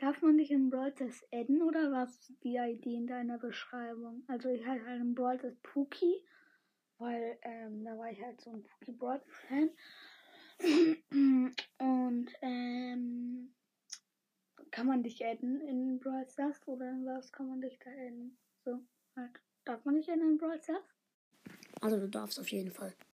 Darf man dich in Brawl Stars adden oder was die ID in deiner Beschreibung? Also ich heiße halt in Brawl Stars Pookie, weil ähm, da war ich halt so ein Pookie Brawl Fan. Und ähm, kann man dich adden in Brawl Stars oder was kann man dich da adden? So, halt. Darf man dich adden in Brawl Stars? Also du darfst auf jeden Fall.